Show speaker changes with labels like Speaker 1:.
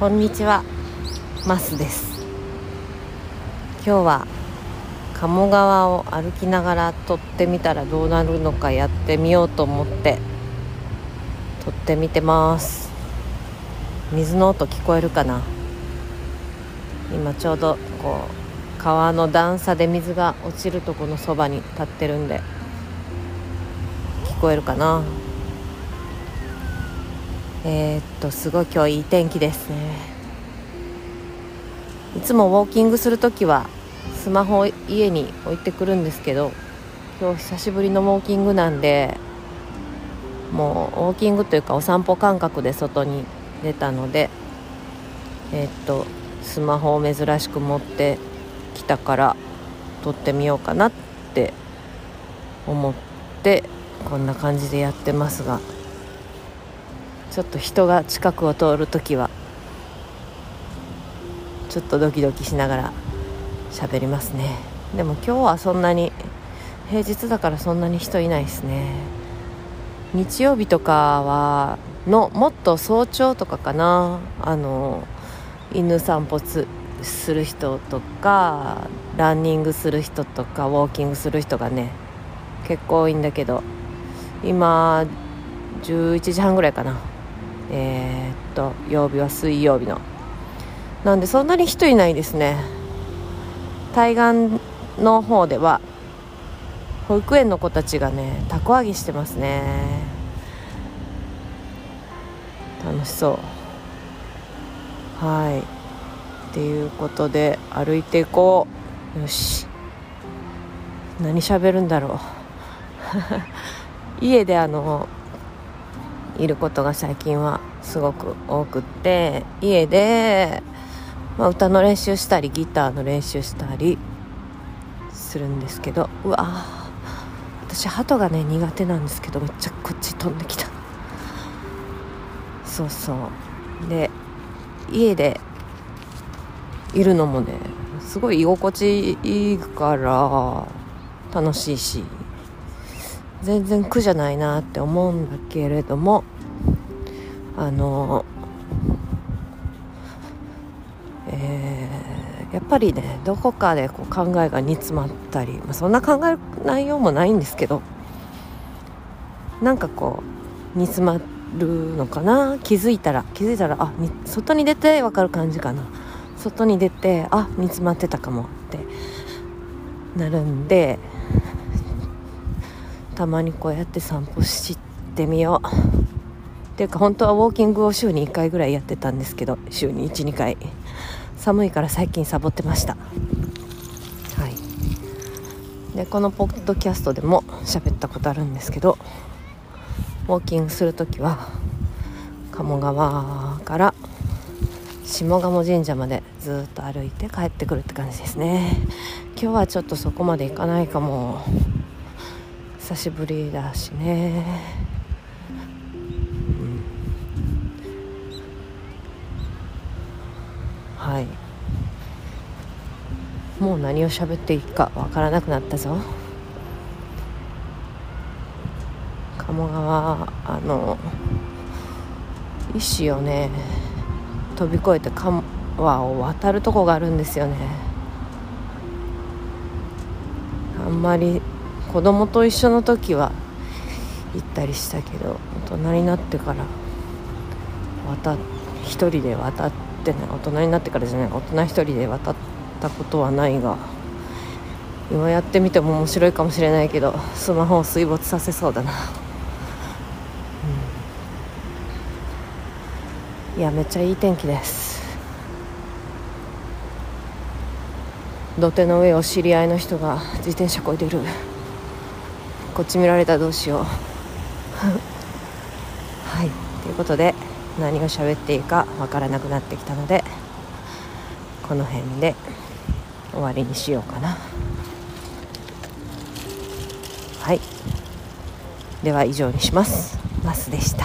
Speaker 1: こんにちは。マスです。今日は鴨川を歩きながら撮ってみたらどうなるのかやってみようと思って撮ってみてます。水の音聞こえるかな？今ちょうどこう川の段差で水が落ちるとこのそばに立ってるんで聞こえるかな？えー、っとすごい今日いい天気ですね。いつもウォーキングする時はスマホを家に置いてくるんですけど今日久しぶりのウォーキングなんでもうウォーキングというかお散歩感覚で外に出たのでえー、っとスマホを珍しく持ってきたから撮ってみようかなって思ってこんな感じでやってますが。ちょっと人が近くを通る時はちょっとドキドキしながら喋りますね。でも今日はそんなに平日だからそんなに人いないですね。日曜日とかはのもっと早朝とかかな。あの犬散歩する人とかランニングする人とかウォーキングする人がね結構多いんだけど今11時半ぐらいかな。えー、っと曜日は水曜日の。なんでそんなに人いないですね。対岸の方では保育園の子たちがねたこ揚げしてますね。楽しそう。はい。っていうことで歩いていこう。よし。何喋るんだろう 家であのいることが最近はすごく多くって家で、まあ、歌の練習したりギターの練習したりするんですけどうわ私鳩がね苦手なんですけどめっちゃこっち飛んできた。そうそう。で家でいるのもねすごい居心地いいから楽しいし全然苦じゃないなって思うんだけれどもあのえー、やっぱりねどこかでこう考えが煮詰まったり、まあ、そんな考え内容もないんですけどなんかこう煮詰まるのかな？気づいたら気づいたらあ外に出て分かる感じかな。外に出てあ煮詰まってたかもってなるんでたまにこうやって散歩してみよう。っていうか本当はウォーキングを週に1回ぐらいやってたんですけど週に12回。寒いから最近サボってました。はい。でこのポッドキャストでも喋ったことあるんですけどウォーキングする時は鴨川から下鴨神社までずっと歩いて帰ってくるって感じですね。今日はちょっとそこまで行かないかも。久しぶりだしね、い。もう何を喋っていいかわからなくなったぞ。鴨川あの石をね飛び越えて川を渡るとこがあるんですよね。あんまり子供と一緒の時は行ったりしたけど大人になってから渡一人で渡ってってね大人になってからじゃない大人一人で渡ったことはないが今やってみても面白いかもしれないけどスマホを水没させそうだな、うん、いやめっちゃいい天気です。土手の上を知り合いの人が自転車こいでる。こっち見られたらどうしよう。はい。ということで何を喋っていいかわからなくなってきたのでこの辺で終わりにしようかな。はい。では以上にします。マスでした。